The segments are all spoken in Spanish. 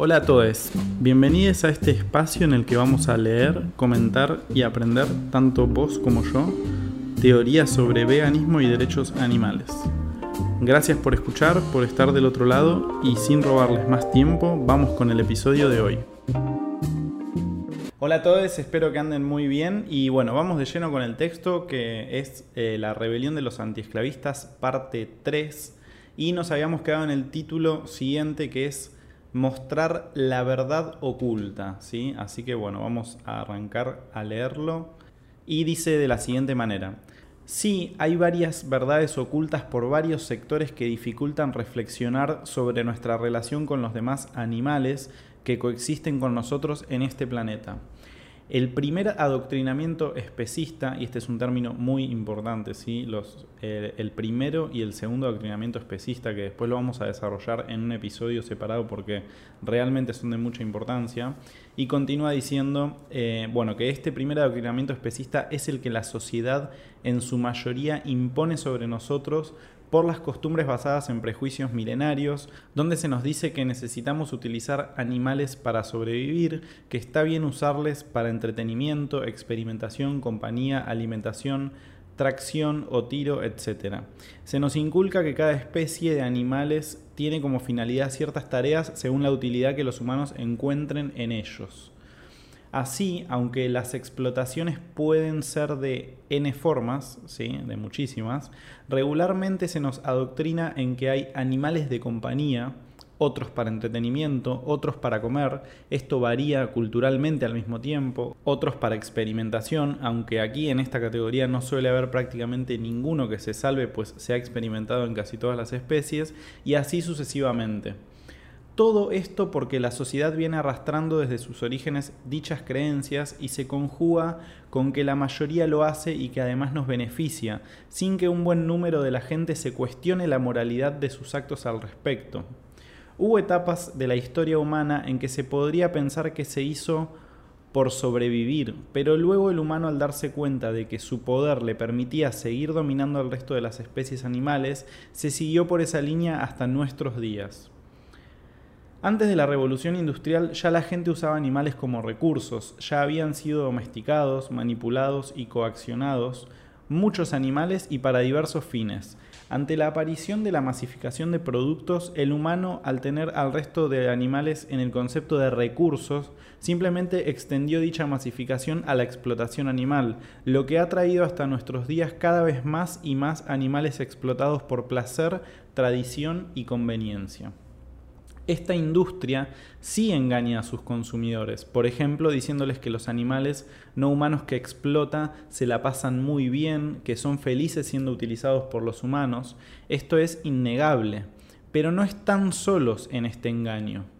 Hola a todos, bienvenidos a este espacio en el que vamos a leer, comentar y aprender, tanto vos como yo, teorías sobre veganismo y derechos animales. Gracias por escuchar, por estar del otro lado y sin robarles más tiempo, vamos con el episodio de hoy. Hola a todos, espero que anden muy bien y bueno, vamos de lleno con el texto que es eh, La rebelión de los antiesclavistas, parte 3 y nos habíamos quedado en el título siguiente que es mostrar la verdad oculta, ¿sí? Así que bueno, vamos a arrancar a leerlo y dice de la siguiente manera. Sí, hay varias verdades ocultas por varios sectores que dificultan reflexionar sobre nuestra relación con los demás animales que coexisten con nosotros en este planeta. El primer adoctrinamiento especista, y este es un término muy importante, ¿sí? El primero y el segundo adoctrinamiento especista, que después lo vamos a desarrollar en un episodio separado porque realmente son de mucha importancia, y continúa diciendo, eh, bueno, que este primer adoctrinamiento especista es el que la sociedad en su mayoría impone sobre nosotros por las costumbres basadas en prejuicios milenarios, donde se nos dice que necesitamos utilizar animales para sobrevivir, que está bien usarles para entretenimiento, experimentación, compañía, alimentación, tracción o tiro, etc. Se nos inculca que cada especie de animales tiene como finalidad ciertas tareas según la utilidad que los humanos encuentren en ellos. Así, aunque las explotaciones pueden ser de n formas, ¿sí? de muchísimas, regularmente se nos adoctrina en que hay animales de compañía, otros para entretenimiento, otros para comer, esto varía culturalmente al mismo tiempo, otros para experimentación, aunque aquí en esta categoría no suele haber prácticamente ninguno que se salve, pues se ha experimentado en casi todas las especies, y así sucesivamente. Todo esto porque la sociedad viene arrastrando desde sus orígenes dichas creencias y se conjuga con que la mayoría lo hace y que además nos beneficia, sin que un buen número de la gente se cuestione la moralidad de sus actos al respecto. Hubo etapas de la historia humana en que se podría pensar que se hizo por sobrevivir, pero luego el humano al darse cuenta de que su poder le permitía seguir dominando al resto de las especies animales, se siguió por esa línea hasta nuestros días. Antes de la revolución industrial ya la gente usaba animales como recursos, ya habían sido domesticados, manipulados y coaccionados muchos animales y para diversos fines. Ante la aparición de la masificación de productos, el humano, al tener al resto de animales en el concepto de recursos, simplemente extendió dicha masificación a la explotación animal, lo que ha traído hasta nuestros días cada vez más y más animales explotados por placer, tradición y conveniencia esta industria sí engaña a sus consumidores, por ejemplo diciéndoles que los animales no humanos que explota se la pasan muy bien, que son felices siendo utilizados por los humanos. Esto es innegable, pero no están solos en este engaño.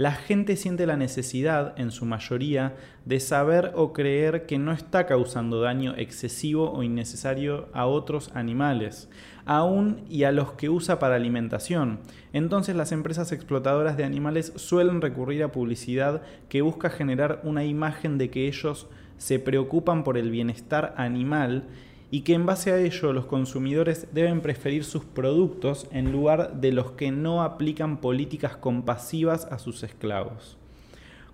La gente siente la necesidad, en su mayoría, de saber o creer que no está causando daño excesivo o innecesario a otros animales, aún y a los que usa para alimentación. Entonces las empresas explotadoras de animales suelen recurrir a publicidad que busca generar una imagen de que ellos se preocupan por el bienestar animal y que en base a ello los consumidores deben preferir sus productos en lugar de los que no aplican políticas compasivas a sus esclavos.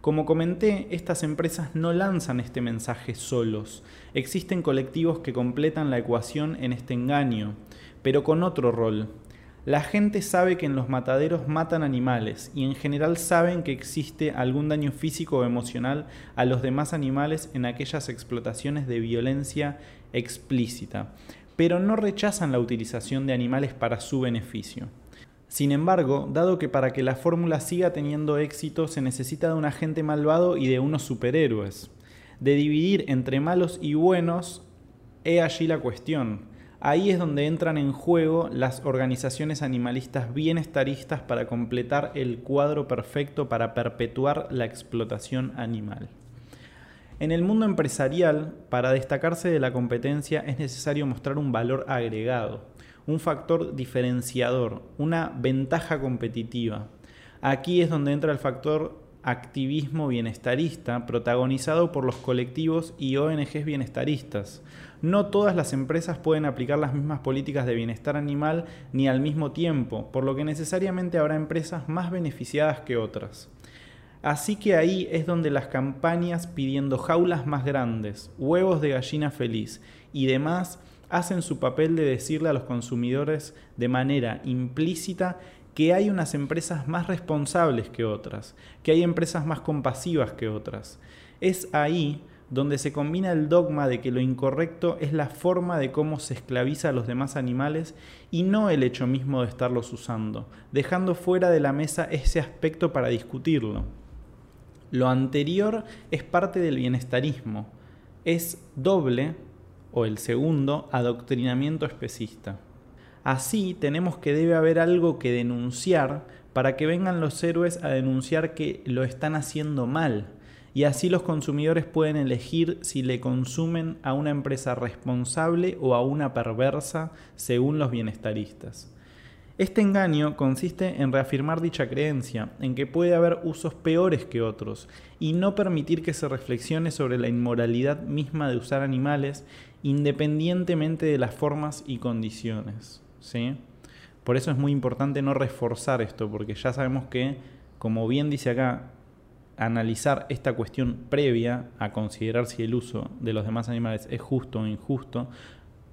Como comenté, estas empresas no lanzan este mensaje solos. Existen colectivos que completan la ecuación en este engaño, pero con otro rol, la gente sabe que en los mataderos matan animales y en general saben que existe algún daño físico o emocional a los demás animales en aquellas explotaciones de violencia explícita, pero no rechazan la utilización de animales para su beneficio. Sin embargo, dado que para que la fórmula siga teniendo éxito se necesita de un agente malvado y de unos superhéroes, de dividir entre malos y buenos, he allí la cuestión. Ahí es donde entran en juego las organizaciones animalistas bienestaristas para completar el cuadro perfecto para perpetuar la explotación animal. En el mundo empresarial, para destacarse de la competencia es necesario mostrar un valor agregado, un factor diferenciador, una ventaja competitiva. Aquí es donde entra el factor activismo bienestarista protagonizado por los colectivos y ONGs bienestaristas. No todas las empresas pueden aplicar las mismas políticas de bienestar animal ni al mismo tiempo, por lo que necesariamente habrá empresas más beneficiadas que otras. Así que ahí es donde las campañas pidiendo jaulas más grandes, huevos de gallina feliz y demás hacen su papel de decirle a los consumidores de manera implícita que hay unas empresas más responsables que otras, que hay empresas más compasivas que otras. Es ahí donde se combina el dogma de que lo incorrecto es la forma de cómo se esclaviza a los demás animales y no el hecho mismo de estarlos usando, dejando fuera de la mesa ese aspecto para discutirlo. Lo anterior es parte del bienestarismo, es doble, o el segundo, adoctrinamiento especista. Así tenemos que debe haber algo que denunciar para que vengan los héroes a denunciar que lo están haciendo mal, y así los consumidores pueden elegir si le consumen a una empresa responsable o a una perversa según los bienestaristas. Este engaño consiste en reafirmar dicha creencia, en que puede haber usos peores que otros, y no permitir que se reflexione sobre la inmoralidad misma de usar animales independientemente de las formas y condiciones. ¿sí? Por eso es muy importante no reforzar esto, porque ya sabemos que, como bien dice acá, analizar esta cuestión previa a considerar si el uso de los demás animales es justo o injusto,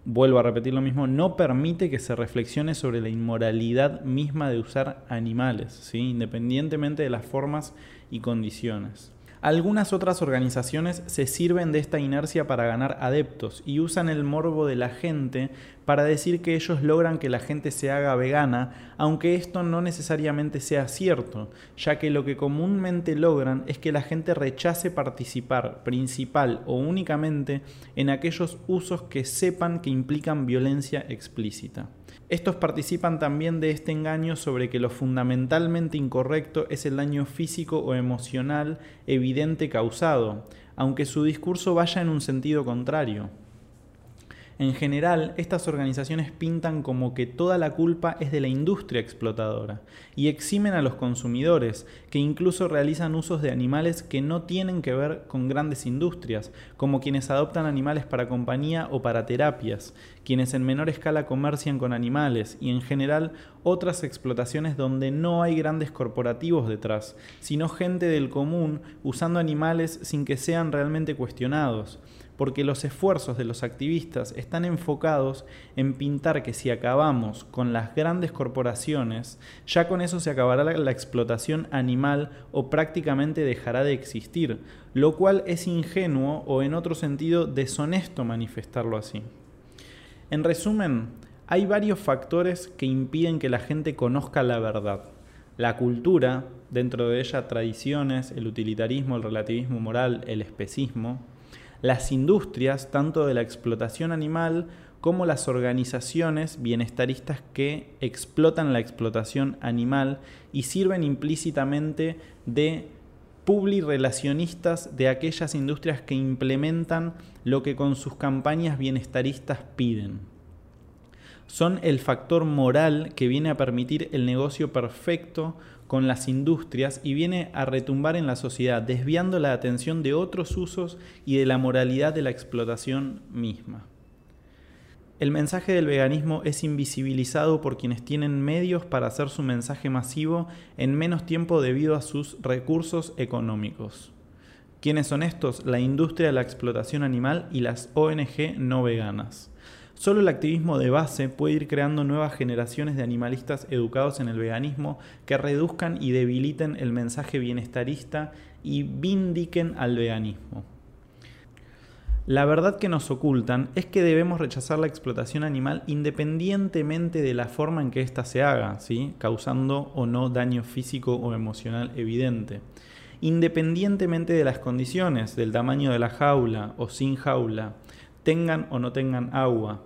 vuelvo a repetir lo mismo, no permite que se reflexione sobre la inmoralidad misma de usar animales, ¿sí? independientemente de las formas y condiciones. Algunas otras organizaciones se sirven de esta inercia para ganar adeptos y usan el morbo de la gente para decir que ellos logran que la gente se haga vegana, aunque esto no necesariamente sea cierto, ya que lo que comúnmente logran es que la gente rechace participar principal o únicamente en aquellos usos que sepan que implican violencia explícita. Estos participan también de este engaño sobre que lo fundamentalmente incorrecto es el daño físico o emocional evidente causado, aunque su discurso vaya en un sentido contrario. En general, estas organizaciones pintan como que toda la culpa es de la industria explotadora y eximen a los consumidores, que incluso realizan usos de animales que no tienen que ver con grandes industrias, como quienes adoptan animales para compañía o para terapias, quienes en menor escala comercian con animales y en general otras explotaciones donde no hay grandes corporativos detrás, sino gente del común usando animales sin que sean realmente cuestionados porque los esfuerzos de los activistas están enfocados en pintar que si acabamos con las grandes corporaciones, ya con eso se acabará la, explotación animal o prácticamente dejará de existir, lo cual es ingenuo o en otro sentido deshonesto manifestarlo así. En resumen, hay varios factores que impiden que la gente conozca la verdad. La cultura, dentro de ella tradiciones, el utilitarismo, el relativismo moral, el especismo, las industrias, tanto de la explotación animal como las organizaciones bienestaristas que explotan la explotación animal y sirven implícitamente de publirelacionistas de aquellas industrias que implementan lo que con sus campañas bienestaristas piden. Son el factor moral que viene a permitir el negocio perfecto con las industrias y viene a retumbar en la sociedad, desviando la atención de otros usos y de la moralidad de la explotación misma. El mensaje del veganismo es invisibilizado por quienes tienen medios para hacer su mensaje masivo en menos tiempo debido a sus recursos económicos. ¿Quiénes son estos? La industria de la explotación animal y las ONG no veganas. Solo el activismo de base puede ir creando nuevas generaciones de animalistas educados en el veganismo que reduzcan y debiliten el mensaje bienestarista y vindiquen al veganismo. La verdad que nos ocultan es que debemos rechazar la explotación animal independientemente de la forma en que ésta se haga, ¿sí? causando o no daño físico o emocional evidente. Independientemente de las condiciones, del tamaño de la jaula o sin jaula, tengan o no tengan agua.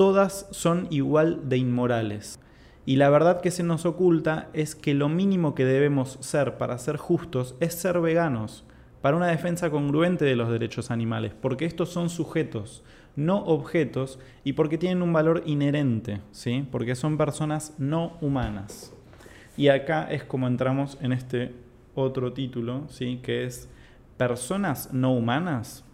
Todas son igual de inmorales. Y la verdad que se nos oculta es que lo mínimo que debemos ser para ser justos es ser veganos, para una defensa congruente de los derechos animales, porque estos son sujetos, no objetos, y porque tienen un valor inherente, ¿sí? porque son personas no humanas. Y acá es como entramos en este otro título, ¿sí? que es Personas no humanas.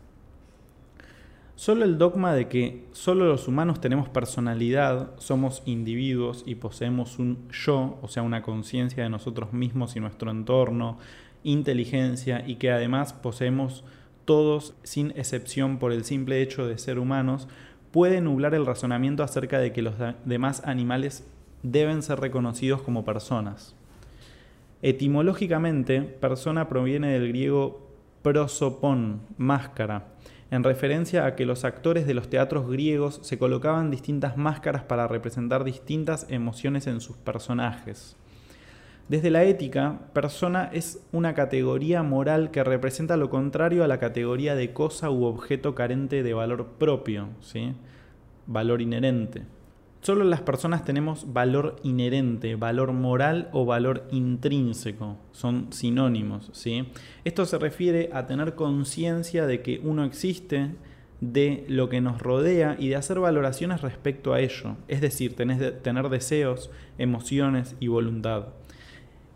Solo el dogma de que solo los humanos tenemos personalidad, somos individuos y poseemos un yo, o sea, una conciencia de nosotros mismos y nuestro entorno, inteligencia y que además poseemos todos, sin excepción por el simple hecho de ser humanos, puede nublar el razonamiento acerca de que los demás animales deben ser reconocidos como personas. Etimológicamente, persona proviene del griego prosopon, máscara, en referencia a que los actores de los teatros griegos se colocaban distintas máscaras para representar distintas emociones en sus personajes. Desde la ética, persona es una categoría moral que representa lo contrario a la categoría de cosa u objeto carente de valor propio, ¿sí? valor inherente. Solo las personas tenemos valor inherente, valor moral o valor intrínseco. Son sinónimos. ¿sí? Esto se refiere a tener conciencia de que uno existe, de lo que nos rodea y de hacer valoraciones respecto a ello. Es decir, tener deseos, emociones y voluntad.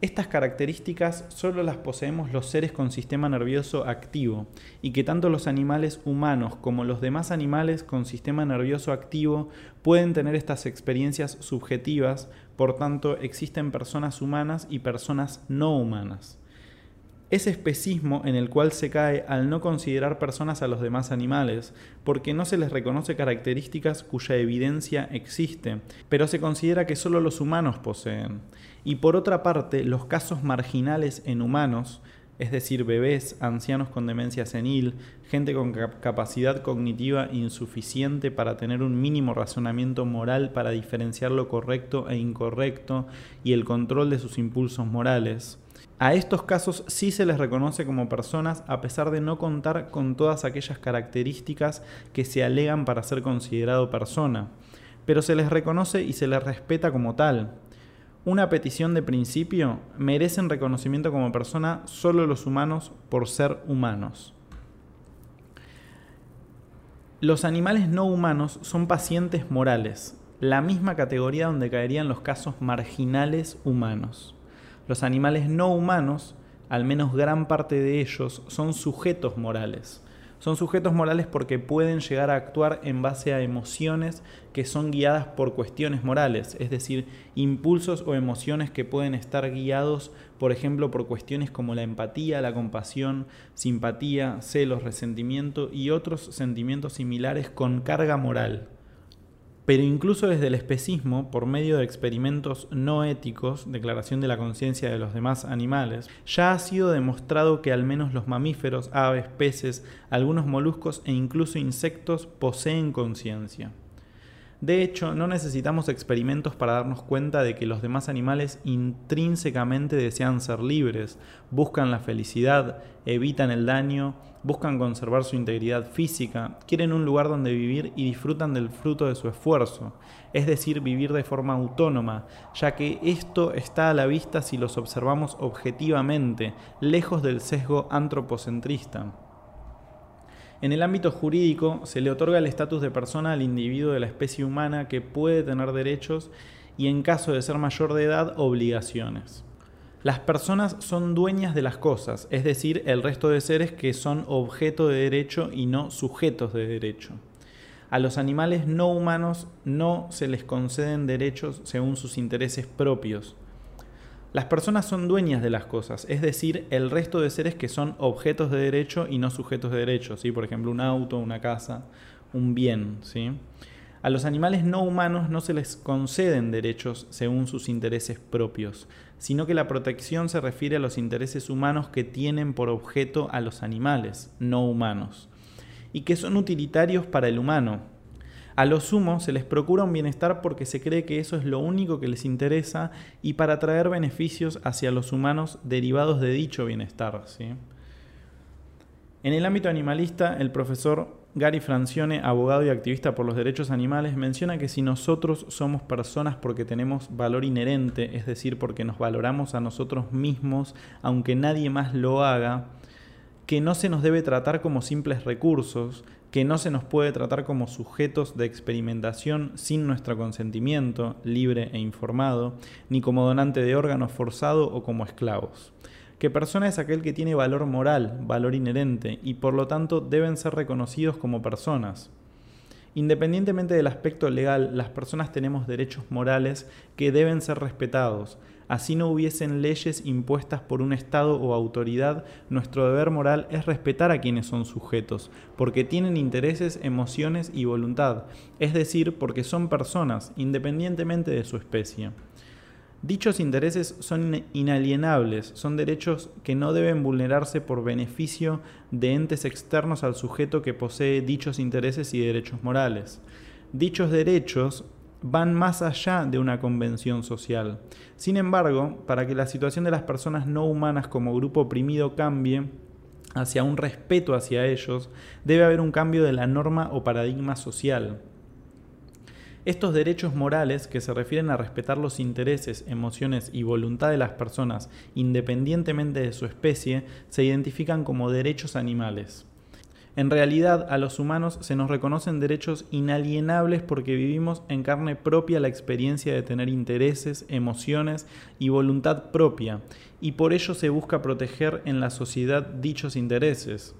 Estas características solo las poseemos los seres con sistema nervioso activo y que tanto los animales humanos como los demás animales con sistema nervioso activo pueden tener estas experiencias subjetivas, por tanto existen personas humanas y personas no humanas ese especismo en el cual se cae al no considerar personas a los demás animales, porque no se les reconoce características cuya evidencia existe, pero se considera que solo los humanos poseen. Y por otra parte, los casos marginales en humanos, es decir, bebés, ancianos con demencia senil, gente con capacidad cognitiva insuficiente para tener un mínimo razonamiento moral para diferenciar lo correcto e incorrecto y el control de sus impulsos morales, a estos casos sí se les reconoce como personas a pesar de no contar con todas aquellas características que se alegan para ser considerado persona, pero se les reconoce y se les respeta como tal. Una petición de principio merecen reconocimiento como persona solo los humanos por ser humanos. Los animales no humanos son pacientes morales, la misma categoría donde caerían los casos marginales humanos. Los animales no humanos, al menos gran parte de ellos, son sujetos morales. Son sujetos morales porque pueden llegar a actuar en base a emociones que son guiadas por cuestiones morales, es decir, impulsos o emociones que pueden estar guiados, por ejemplo, por cuestiones como la empatía, la compasión, simpatía, celos, resentimiento y otros sentimientos similares con carga moral pero incluso desde el especismo, por medio de experimentos no éticos, declaración de la conciencia de los demás animales, ya ha sido demostrado que al menos los mamíferos, aves, peces, algunos moluscos e incluso insectos poseen conciencia. De hecho, no necesitamos experimentos para darnos cuenta de que los demás animales intrínsecamente desean ser libres, buscan la felicidad, evitan el daño, buscan conservar su integridad física, quieren un lugar donde vivir y disfrutan del fruto de su esfuerzo, es decir, vivir de forma autónoma, ya que esto está a la vista si los observamos objetivamente, lejos del sesgo antropocentrista. En el ámbito jurídico se le otorga el estatus de persona al individuo de la especie humana que puede tener derechos y en caso de ser mayor de edad obligaciones. Las personas son dueñas de las cosas, es decir, el resto de seres que son objeto de derecho y no sujetos de derecho. A los animales no humanos no se les conceden derechos según sus intereses propios, las personas son dueñas de las cosas, es decir, el resto de seres que son objetos de derecho y no sujetos de derecho, ¿sí? por ejemplo, un auto, una casa, un bien. ¿sí? A los animales no humanos no se les conceden derechos según sus intereses propios, sino que la protección se refiere a los intereses humanos que tienen por objeto a los animales no humanos, y que son utilitarios para el humano, a lo sumo se les procura un bienestar porque se cree que eso es lo único que les interesa y para traer beneficios hacia los humanos derivados de dicho bienestar. En el ámbito animalista, el profesor Gary Francione, abogado y activista por los derechos animales, menciona que si nosotros somos personas porque tenemos valor inherente, es decir, porque nos valoramos a nosotros mismos, aunque nadie más lo haga, que no se nos debe tratar como simples recursos, que no se nos puede tratar como sujetos de experimentación sin nuestro consentimiento, libre e informado, ni como donante de órganos forzado o como esclavos, que persona es aquel que tiene valor moral, valor inherente, y por lo tanto deben ser reconocidos como personas. Independientemente del aspecto legal, las personas tenemos derechos morales que deben ser respetados. Así no hubiesen leyes impuestas por un Estado o autoridad, nuestro deber moral es respetar a quienes son sujetos, porque tienen intereses, emociones y voluntad, es decir, porque son personas, independientemente de su especie. Dichos intereses son inalienables, son derechos que no deben vulnerarse por beneficio de entes externos al sujeto que posee dichos intereses y derechos morales. Dichos derechos van más allá de una convención social. Sin embargo, para que la situación de las personas no humanas como grupo oprimido cambie, hacia un respeto hacia ellos, debe haber un cambio de la norma o paradigma social. Estos derechos morales, que se refieren a respetar los intereses, emociones y voluntad de las personas independientemente de su especie, se identifican como derechos animales. En realidad, a los humanos se nos reconocen derechos inalienables porque vivimos en carne propia la experiencia de tener intereses, emociones y voluntad propia, y por ello se busca proteger en la sociedad dichos intereses.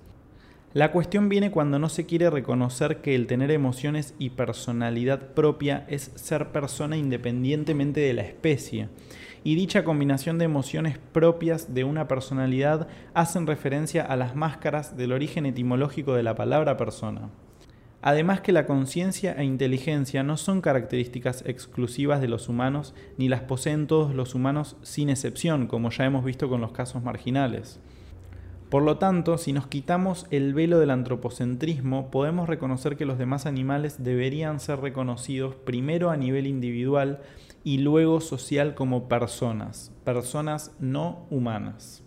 La cuestión viene cuando no se quiere reconocer que el tener emociones y personalidad propia es ser persona independientemente de la especie, y dicha combinación de emociones propias de una personalidad hacen referencia a las máscaras del origen etimológico de la palabra persona. Además que la conciencia e inteligencia no son características exclusivas de los humanos, ni las poseen todos los humanos sin excepción, como ya hemos visto con los casos marginales. Por lo tanto, si nos quitamos el velo del antropocentrismo, podemos reconocer que los demás animales deberían ser reconocidos primero a nivel individual y luego social como personas, personas no humanas.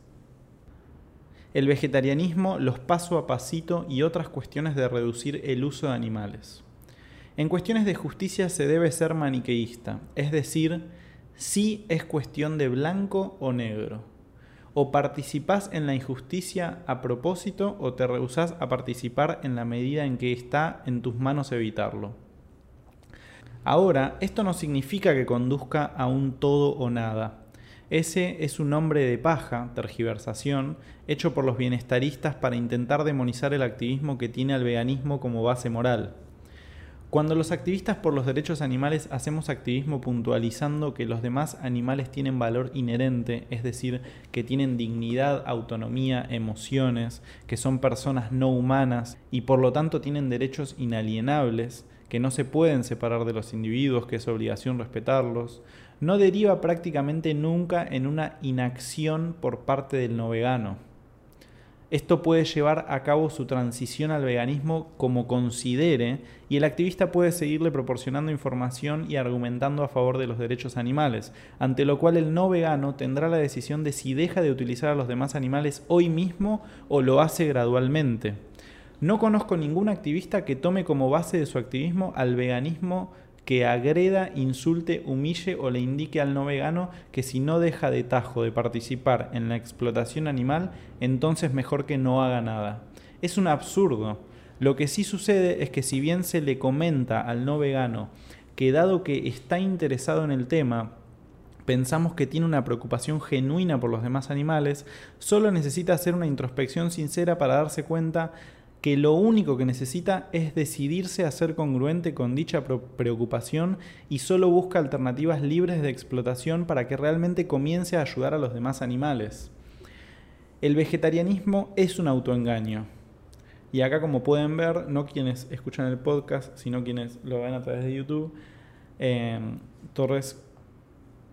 El vegetarianismo, los paso a pasito y otras cuestiones de reducir el uso de animales. En cuestiones de justicia se debe ser maniqueísta, es decir, si es cuestión de blanco o negro o participás en la injusticia a propósito o te rehusás a participar en la medida en que está en tus manos evitarlo. Ahora, esto no significa que conduzca a un todo o nada. Ese es un nombre de paja, tergiversación, hecho por los bienestaristas para intentar demonizar el activismo que tiene al veganismo como base moral. Cuando los activistas por los derechos animales hacemos activismo puntualizando que los demás animales tienen valor inherente, es decir, que tienen dignidad, autonomía, emociones, que son personas no humanas y por lo tanto tienen derechos inalienables, que no se pueden separar de los individuos, que es obligación respetarlos, no deriva prácticamente nunca en una inacción por parte del no vegano. Esto puede llevar a cabo su transición al veganismo como considere y el activista puede seguirle proporcionando información y argumentando a favor de los derechos animales, ante lo cual el no vegano tendrá la decisión de si deja de utilizar a los demás animales hoy mismo o lo hace gradualmente. No conozco ningún activista que tome como base de su activismo al veganismo que agreda, insulte, humille o le indique al no vegano que si no deja de tajo de participar en la explotación animal, entonces mejor que no haga nada. Es un absurdo. Lo que sí sucede es que si bien se le comenta al no vegano que dado que está interesado en el tema, pensamos que tiene una preocupación genuina por los demás animales, solo necesita hacer una introspección sincera para darse cuenta que lo único que necesita es decidirse a ser congruente con dicha preocupación y solo busca alternativas libres de explotación para que realmente comience a ayudar a los demás animales. El vegetarianismo es un autoengaño. Y acá como pueden ver, no quienes escuchan el podcast, sino quienes lo ven a través de YouTube, eh, Torres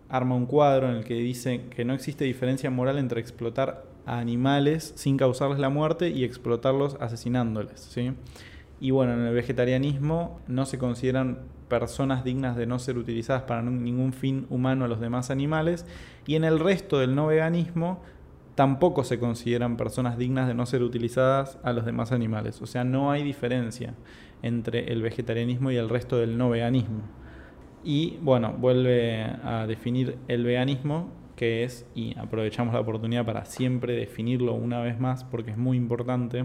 arma un cuadro en el que dice que no existe diferencia moral entre explotar a animales sin causarles la muerte y explotarlos asesinándoles. ¿sí? Y bueno, en el vegetarianismo no se consideran personas dignas de no ser utilizadas para ningún fin humano a los demás animales y en el resto del no veganismo tampoco se consideran personas dignas de no ser utilizadas a los demás animales. O sea, no hay diferencia entre el vegetarianismo y el resto del no veganismo. Y bueno, vuelve a definir el veganismo que es, y aprovechamos la oportunidad para siempre definirlo una vez más porque es muy importante,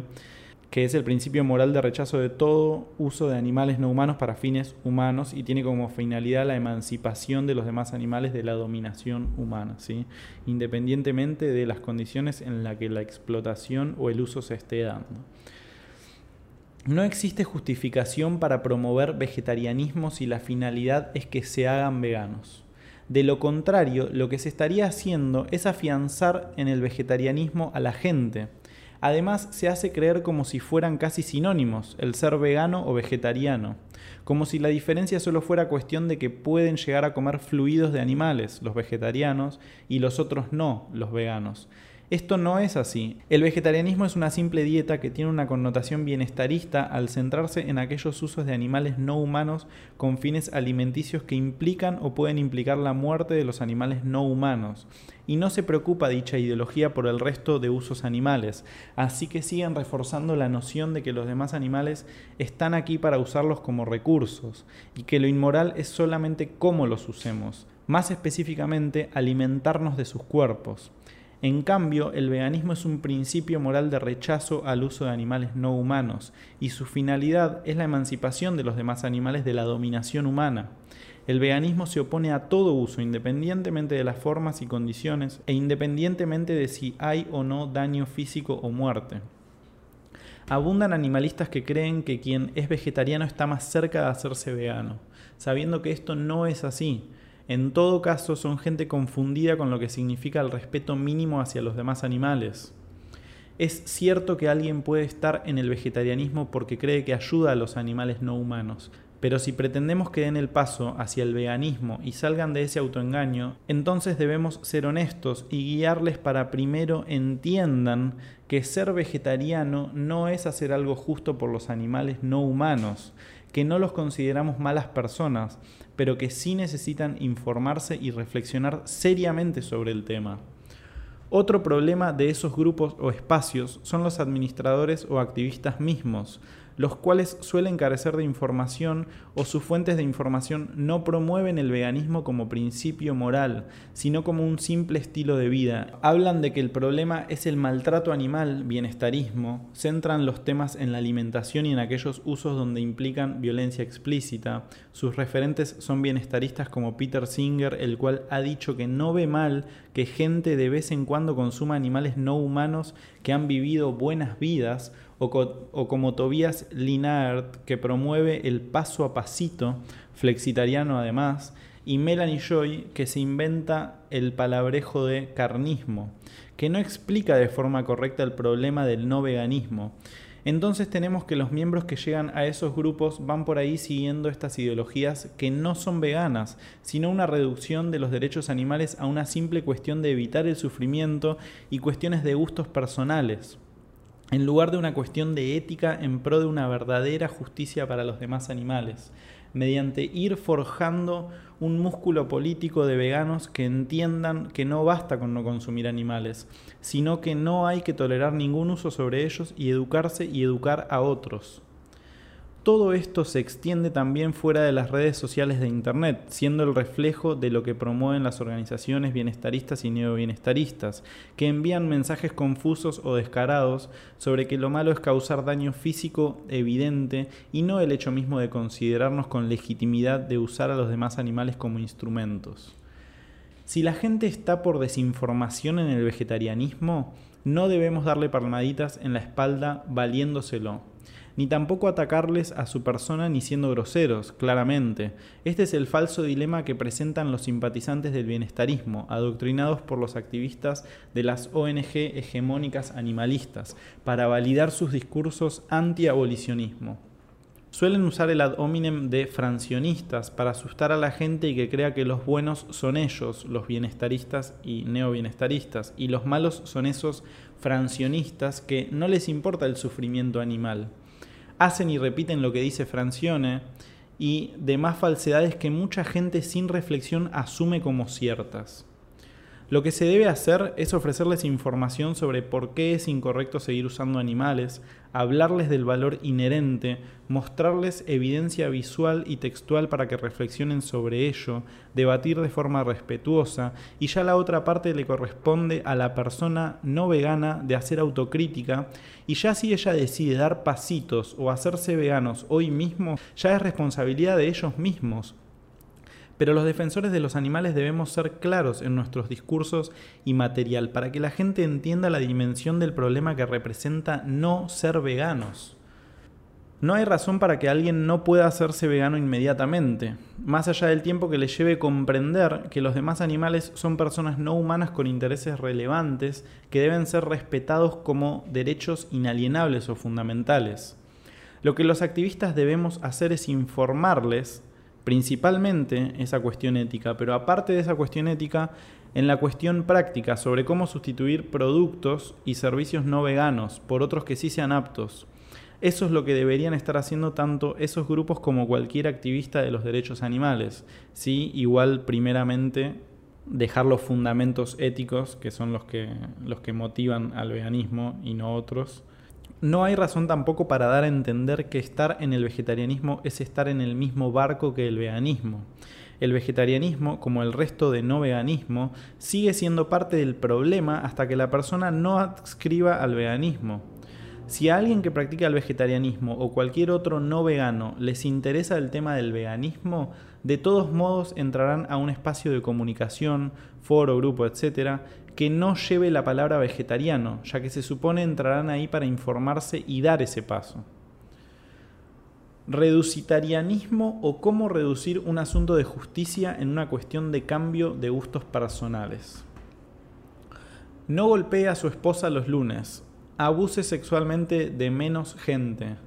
que es el principio moral de rechazo de todo uso de animales no humanos para fines humanos y tiene como finalidad la emancipación de los demás animales de la dominación humana, ¿sí? independientemente de las condiciones en las que la explotación o el uso se esté dando. No existe justificación para promover vegetarianismo si la finalidad es que se hagan veganos. De lo contrario, lo que se estaría haciendo es afianzar en el vegetarianismo a la gente, Además, se hace creer como si fueran casi sinónimos, el ser vegano o vegetariano, como si la diferencia solo fuera cuestión de que pueden llegar a comer fluidos de animales, los vegetarianos, y los otros no, los veganos. Esto no es así. El vegetarianismo es una simple dieta que tiene una connotación bienestarista al centrarse en aquellos usos de animales no humanos con fines alimenticios que implican o pueden implicar la muerte de los animales no humanos. Y no se preocupa dicha ideología por el resto de usos animales, así que siguen reforzando la noción de que los demás animales están aquí para usarlos como recursos y que lo inmoral es solamente cómo los usemos, más específicamente alimentarnos de sus cuerpos. En cambio, el veganismo es un principio moral de rechazo al uso de animales no humanos, y su finalidad es la emancipación de los demás animales de la dominación humana. El veganismo se opone a todo uso, independientemente de las formas y condiciones, e independientemente de si hay o no daño físico o muerte. Abundan animalistas que creen que quien es vegetariano está más cerca de hacerse vegano, sabiendo que esto no es así. En todo caso, son gente confundida con lo que significa el respeto mínimo hacia los demás animales. Es cierto que alguien puede estar en el vegetarianismo porque cree que ayuda a los animales no humanos, pero si pretendemos que den el paso hacia el veganismo y salgan de ese autoengaño, entonces debemos ser honestos y guiarles para primero entiendan que ser vegetariano no es hacer algo justo por los animales no humanos, que no los consideramos malas personas, pero que sí necesitan informarse y reflexionar seriamente sobre el tema. Otro problema de esos grupos o espacios son los administradores o activistas mismos, los cuales suelen carecer de información o sus fuentes de información no promueven el veganismo como principio moral, sino como un simple estilo de vida. Hablan de que el problema es el maltrato animal, bienestarismo, centran los temas en la alimentación y en aquellos usos donde implican violencia explícita. Sus referentes son bienestaristas como Peter Singer, el cual ha dicho que no ve mal que gente de vez en cuando consuma animales no humanos que han vivido buenas vidas o, como Tobias Linard, que promueve el paso a pasito, flexitariano además, y Melanie Joy, que se inventa el palabrejo de carnismo, que no explica de forma correcta el problema del no veganismo. Entonces tenemos que los miembros que llegan a esos grupos van por ahí siguiendo estas ideologías que no son veganas, sino una reducción de los derechos animales a una simple cuestión de evitar el sufrimiento y cuestiones de gustos personales en lugar de una cuestión de ética en pro de una verdadera justicia para los demás animales, mediante ir forjando un músculo político de veganos que entiendan que no basta con no consumir animales, sino que no hay que tolerar ningún uso sobre ellos y educarse y educar a otros. Todo esto se extiende también fuera de las redes sociales de Internet, siendo el reflejo de lo que promueven las organizaciones bienestaristas y neobienestaristas, que envían mensajes confusos o descarados sobre que lo malo es causar daño físico evidente y no el hecho mismo de considerarnos con legitimidad de usar a los demás animales como instrumentos. Si la gente está por desinformación en el vegetarianismo, no debemos darle palmaditas en la espalda valiéndoselo ni tampoco atacarles a su persona ni siendo groseros, claramente. Este es el falso dilema que presentan los simpatizantes del bienestarismo, adoctrinados por los activistas de las ONG hegemónicas animalistas, para validar sus discursos anti-abolicionismo. Suelen usar el ad hominem de francionistas para asustar a la gente y que crea que los buenos son ellos, los bienestaristas y neobienestaristas, y los malos son esos francionistas que no les importa el sufrimiento animal hacen y repiten lo que dice Francione y demás falsedades que mucha gente sin reflexión asume como ciertas. Lo que se debe hacer es ofrecerles información sobre por qué es incorrecto seguir usando animales, hablarles del valor inherente, mostrarles evidencia visual y textual para que reflexionen sobre ello, debatir de forma respetuosa y ya la otra parte le corresponde a la persona no vegana de hacer autocrítica y ya si ella decide dar pasitos o hacerse veganos hoy mismo, ya es responsabilidad de ellos mismos pero los defensores de los animales debemos ser claros en nuestros discursos y material para que la gente entienda la dimensión del problema que representa no ser veganos. No hay razón para que alguien no pueda hacerse vegano inmediatamente, más allá del tiempo que le lleve comprender que los demás animales son personas no humanas con intereses relevantes que deben ser respetados como derechos inalienables o fundamentales. Lo que los activistas debemos hacer es informarles principalmente esa cuestión ética, pero aparte de esa cuestión ética, en la cuestión práctica sobre cómo sustituir productos y servicios no veganos por otros que sí sean aptos. Eso es lo que deberían estar haciendo tanto esos grupos como cualquier activista de los derechos animales. Sí, igual primeramente dejar los fundamentos éticos, que son los que, los que motivan al veganismo y no otros, no hay razón tampoco para dar a entender que estar en el vegetarianismo es estar en el mismo barco que el veganismo. El vegetarianismo, como el resto de no veganismo, sigue siendo parte del problema hasta que la persona no adscriba al veganismo. Si a alguien que practica el vegetarianismo o cualquier otro no vegano les interesa el tema del veganismo, de todos modos entrarán a un espacio de comunicación, foro, grupo, etc., que no lleve la palabra vegetariano, ya que se supone entrarán ahí para informarse y dar ese paso. Reducitarianismo o cómo reducir un asunto de justicia en una cuestión de cambio de gustos personales. No golpee a su esposa los lunes. Abuse sexualmente de menos gente.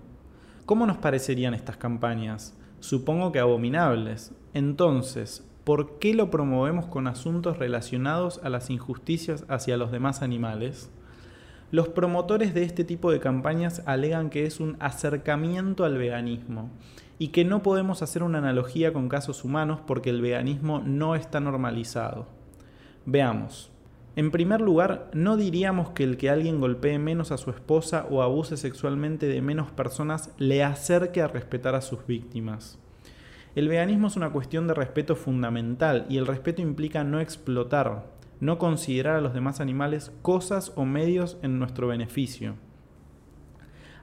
¿Cómo nos parecerían estas campañas? Supongo que abominables. Entonces, ¿por qué lo promovemos con asuntos relacionados a las injusticias hacia los demás animales? Los promotores de este tipo de campañas alegan que es un acercamiento al veganismo y que no podemos hacer una analogía con casos humanos porque el veganismo no está normalizado. Veamos. En primer lugar, no diríamos que el que alguien golpee menos a su esposa o abuse sexualmente de menos personas le acerque a respetar a sus víctimas. El veganismo es una cuestión de respeto fundamental y el respeto implica no explotar, no considerar a los demás animales cosas o medios en nuestro beneficio.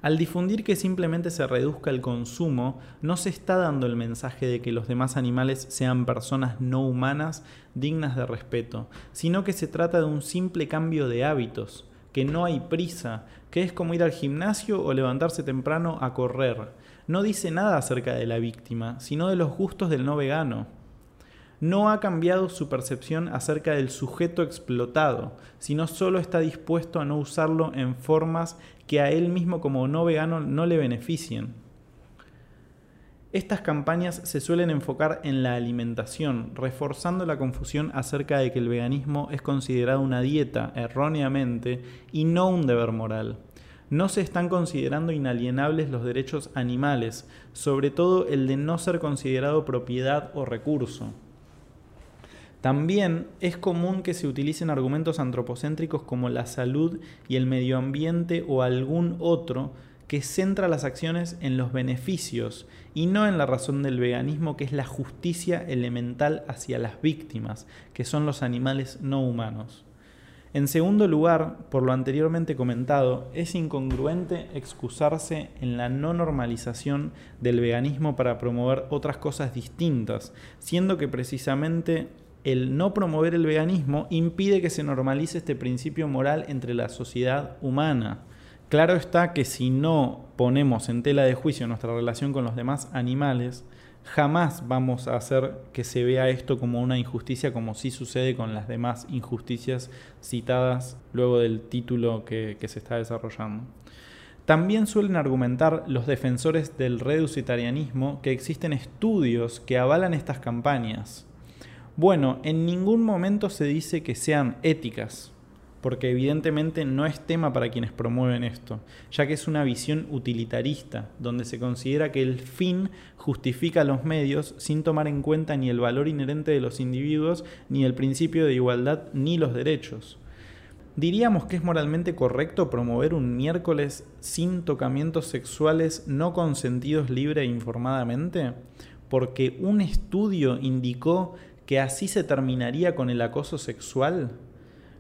Al difundir que simplemente se reduzca el consumo, no se está dando el mensaje de que los demás animales sean personas no humanas dignas de respeto, sino que se trata de un simple cambio de hábitos, que no hay prisa, que es como ir al gimnasio o levantarse temprano a correr, no dice nada acerca de la víctima, sino de los gustos del no vegano. No ha cambiado su percepción acerca del sujeto explotado, sino solo está dispuesto a no usarlo en formas que a él mismo como no vegano no le beneficien. Estas campañas se suelen enfocar en la alimentación, reforzando la confusión acerca de que el veganismo es considerado una dieta erróneamente y no un deber moral no se están considerando inalienables los derechos animales, sobre todo el de no ser considerado propiedad o recurso. También es común que se utilicen argumentos antropocéntricos como la salud y el medio ambiente o algún otro que centra las acciones en los beneficios y no en la razón del veganismo que es la justicia elemental hacia las víctimas, que son los animales no humanos. En segundo lugar, por lo anteriormente comentado, es incongruente excusarse en la no normalización del veganismo para promover otras cosas distintas, siendo que precisamente el no promover el veganismo impide que se normalice este principio moral entre la sociedad humana. Claro está que si no ponemos en tela de juicio nuestra relación con los demás animales, Jamás vamos a hacer que se vea esto como una injusticia como sí sucede con las demás injusticias citadas luego del título que, se está desarrollando. También suelen argumentar los defensores del reducitarianismo que existen estudios que avalan estas campañas. Bueno, en ningún momento se dice que sean éticas. Porque evidentemente no es tema para quienes promueven esto, ya que es una visión utilitarista, donde se considera que el fin justifica los medios sin tomar en cuenta ni el valor inherente de los individuos, ni el principio de igualdad, ni los derechos. ¿Diríamos que es moralmente correcto promover un miércoles sin tocamientos sexuales no consentidos libre e informadamente? Porque un estudio indicó que así se terminaría con el acoso sexual?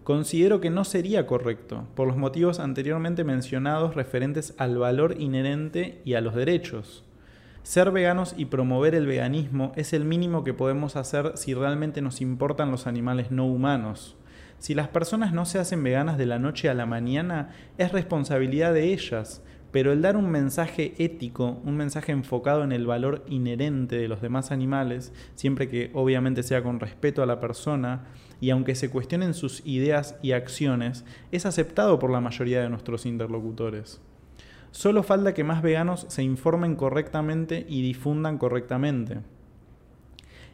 Considero que no sería correcto, por los motivos anteriormente mencionados referentes al valor inherente y a los derechos. Ser veganos y promover el veganismo es el mínimo que podemos hacer si realmente nos importan los animales no humanos. Si las personas no se hacen veganas de la noche a la mañana, es responsabilidad de ellas, pero el dar un mensaje ético, un mensaje enfocado en el valor inherente de los demás animales, siempre que obviamente sea con respeto a la persona, y aunque se cuestionen sus ideas y acciones, es aceptado por la mayoría de nuestros interlocutores. Solo falta que más veganos se informen correctamente y difundan correctamente.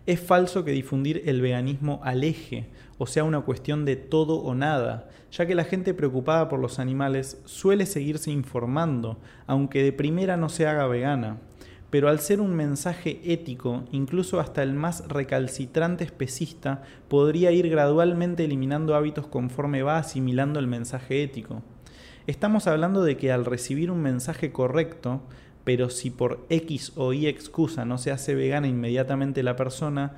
Es falso que difundir el veganismo aleje, o sea, una cuestión de todo o nada, ya que la gente preocupada por los animales suele seguirse informando, aunque de primera no se haga vegana. Pero al ser un mensaje ético, incluso hasta el más recalcitrante especista podría ir gradualmente eliminando hábitos conforme va asimilando el mensaje ético. Estamos hablando de que al recibir un mensaje correcto, pero si por X o Y excusa no se hace vegana inmediatamente la persona,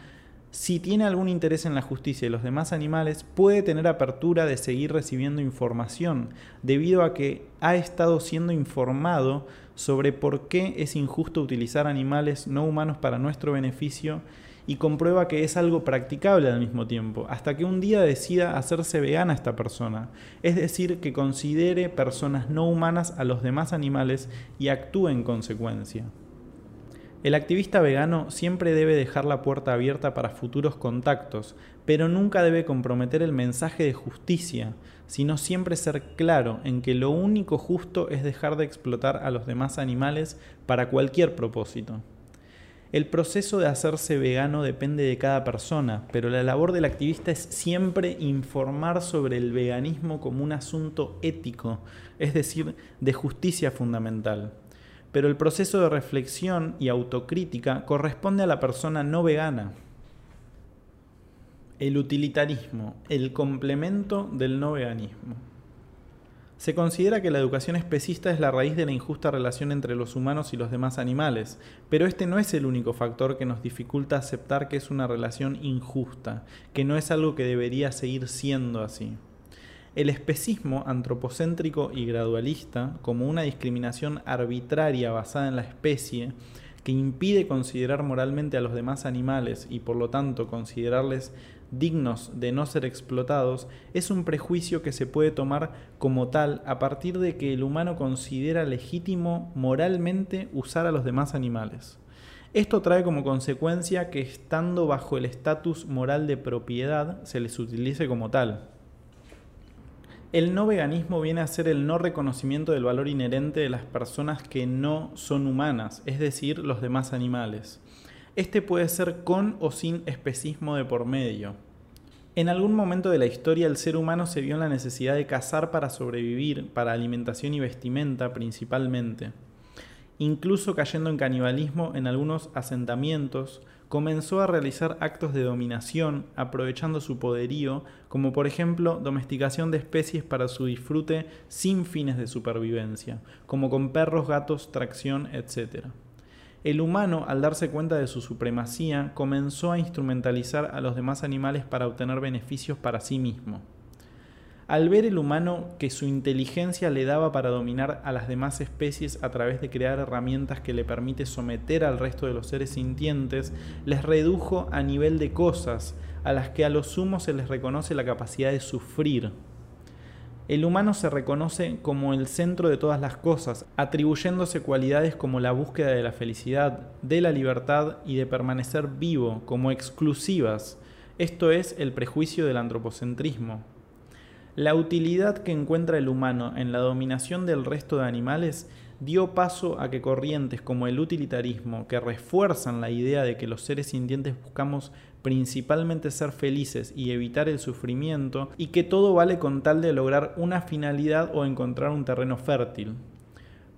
si tiene algún interés en la justicia y los demás animales, puede tener apertura de seguir recibiendo información, debido a que ha estado siendo informado sobre por qué es injusto utilizar animales no humanos para nuestro beneficio y comprueba que es algo practicable al mismo tiempo, hasta que un día decida hacerse vegana esta persona, es decir, que considere personas no humanas a los demás animales y actúe en consecuencia. El activista vegano siempre debe dejar la puerta abierta para futuros contactos, pero nunca debe comprometer el mensaje de justicia, sino siempre ser claro en que lo único justo es dejar de explotar a los demás animales para cualquier propósito. El proceso de hacerse vegano depende de cada persona, pero la labor del activista es siempre informar sobre el veganismo como un asunto ético, es decir, de justicia fundamental. Pero el proceso de reflexión y autocrítica corresponde a la persona no vegana. El utilitarismo, el complemento del no veganismo. Se considera que la educación especista es la raíz de la injusta relación entre los humanos y los demás animales, pero este no es el único factor que nos dificulta aceptar que es una relación injusta, que no es algo que debería seguir siendo así. El especismo antropocéntrico y gradualista, como una discriminación arbitraria basada en la especie, que impide considerar moralmente a los demás animales y por lo tanto considerarles dignos de no ser explotados, es un prejuicio que se puede tomar como tal a partir de que el humano considera legítimo moralmente usar a los demás animales. Esto trae como consecuencia que estando bajo el estatus moral de propiedad se les utilice como tal. El no veganismo viene a ser el no reconocimiento del valor inherente de las personas que no son humanas, es decir, los demás animales. Este puede ser con o sin especismo de por medio. En algún momento de la historia el ser humano se vio en la necesidad de cazar para sobrevivir, para alimentación y vestimenta principalmente. Incluso cayendo en canibalismo en algunos asentamientos, comenzó a realizar actos de dominación aprovechando su poderío, como por ejemplo domesticación de especies para su disfrute sin fines de supervivencia, como con perros, gatos, tracción, etc. El humano, al darse cuenta de su supremacía, comenzó a instrumentalizar a los demás animales para obtener beneficios para sí mismo. Al ver el humano que su inteligencia le daba para dominar a las demás especies a través de crear herramientas que le permite someter al resto de los seres sintientes, les redujo a nivel de cosas, a las que a lo sumo se les reconoce la capacidad de sufrir. El humano se reconoce como el centro de todas las cosas, atribuyéndose cualidades como la búsqueda de la felicidad, de la libertad y de permanecer vivo como exclusivas. Esto es el prejuicio del antropocentrismo. La utilidad que encuentra el humano en la dominación del resto de animales dio paso a que corrientes como el utilitarismo, que refuerzan la idea de que los seres sintientes buscamos principalmente ser felices y evitar el sufrimiento, y que todo vale con tal de lograr una finalidad o encontrar un terreno fértil.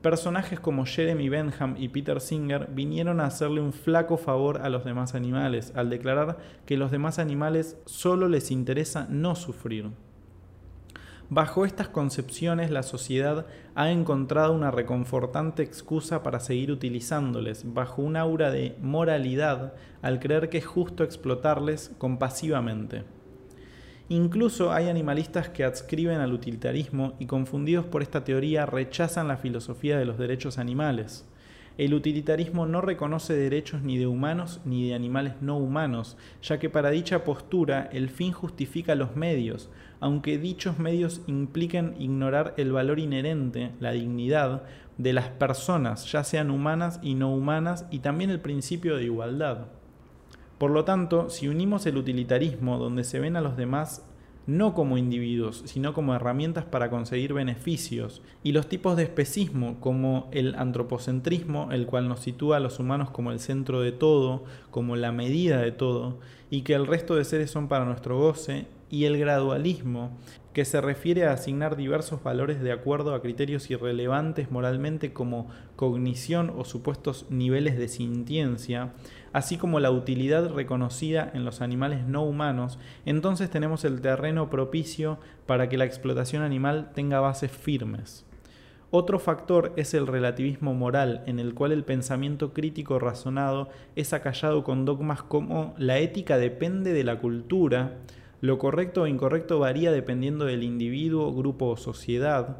Personajes como Jeremy Benham y Peter Singer vinieron a hacerle un flaco favor a los demás animales, al declarar que los demás animales solo les interesa no sufrir. Bajo estas concepciones, la sociedad ha encontrado una reconfortante excusa para seguir utilizándoles, bajo un aura de moralidad, al creer que es justo explotarles compasivamente. Incluso hay animalistas que adscriben al utilitarismo y confundidos por esta teoría rechazan la filosofía de los derechos animales. El utilitarismo no reconoce derechos ni de humanos ni de animales no humanos, ya que para dicha postura el fin justifica los medios, aunque dichos medios impliquen ignorar el valor inherente, la dignidad, de las personas, ya sean humanas y no humanas, y también el principio de igualdad. Por lo tanto, si unimos el utilitarismo, donde se ven a los demás no como individuos, sino como herramientas para conseguir beneficios, y los tipos de especismo, como el antropocentrismo, el cual nos sitúa a los humanos como el centro de todo, como la medida de todo, y que el resto de seres son para nuestro goce, y el gradualismo, que se refiere a asignar diversos valores de acuerdo a criterios irrelevantes moralmente como cognición o supuestos niveles de sintiencia, así como la utilidad reconocida en los animales no humanos, entonces tenemos el terreno propicio para que la explotación animal tenga bases firmes. Otro factor es el relativismo moral, en el cual el pensamiento crítico razonado es acallado con dogmas como la ética depende de la cultura, lo correcto o incorrecto varía dependiendo del individuo, grupo o sociedad.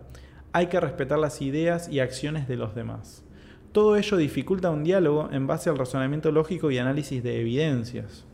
Hay que respetar las ideas y acciones de los demás. Todo ello dificulta un diálogo en base al razonamiento lógico y análisis de evidencias.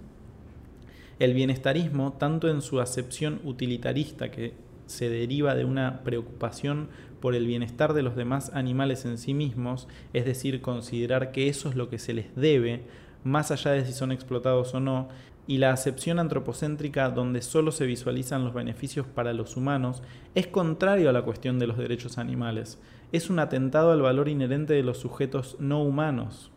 El bienestarismo, tanto en su acepción utilitarista que se deriva de una preocupación por el bienestar de los demás animales en sí mismos, es decir, considerar que eso es lo que se les debe, más allá de si son explotados o no, y la acepción antropocéntrica donde solo se visualizan los beneficios para los humanos es contrario a la cuestión de los derechos animales. Es un atentado al valor inherente de los sujetos no humanos.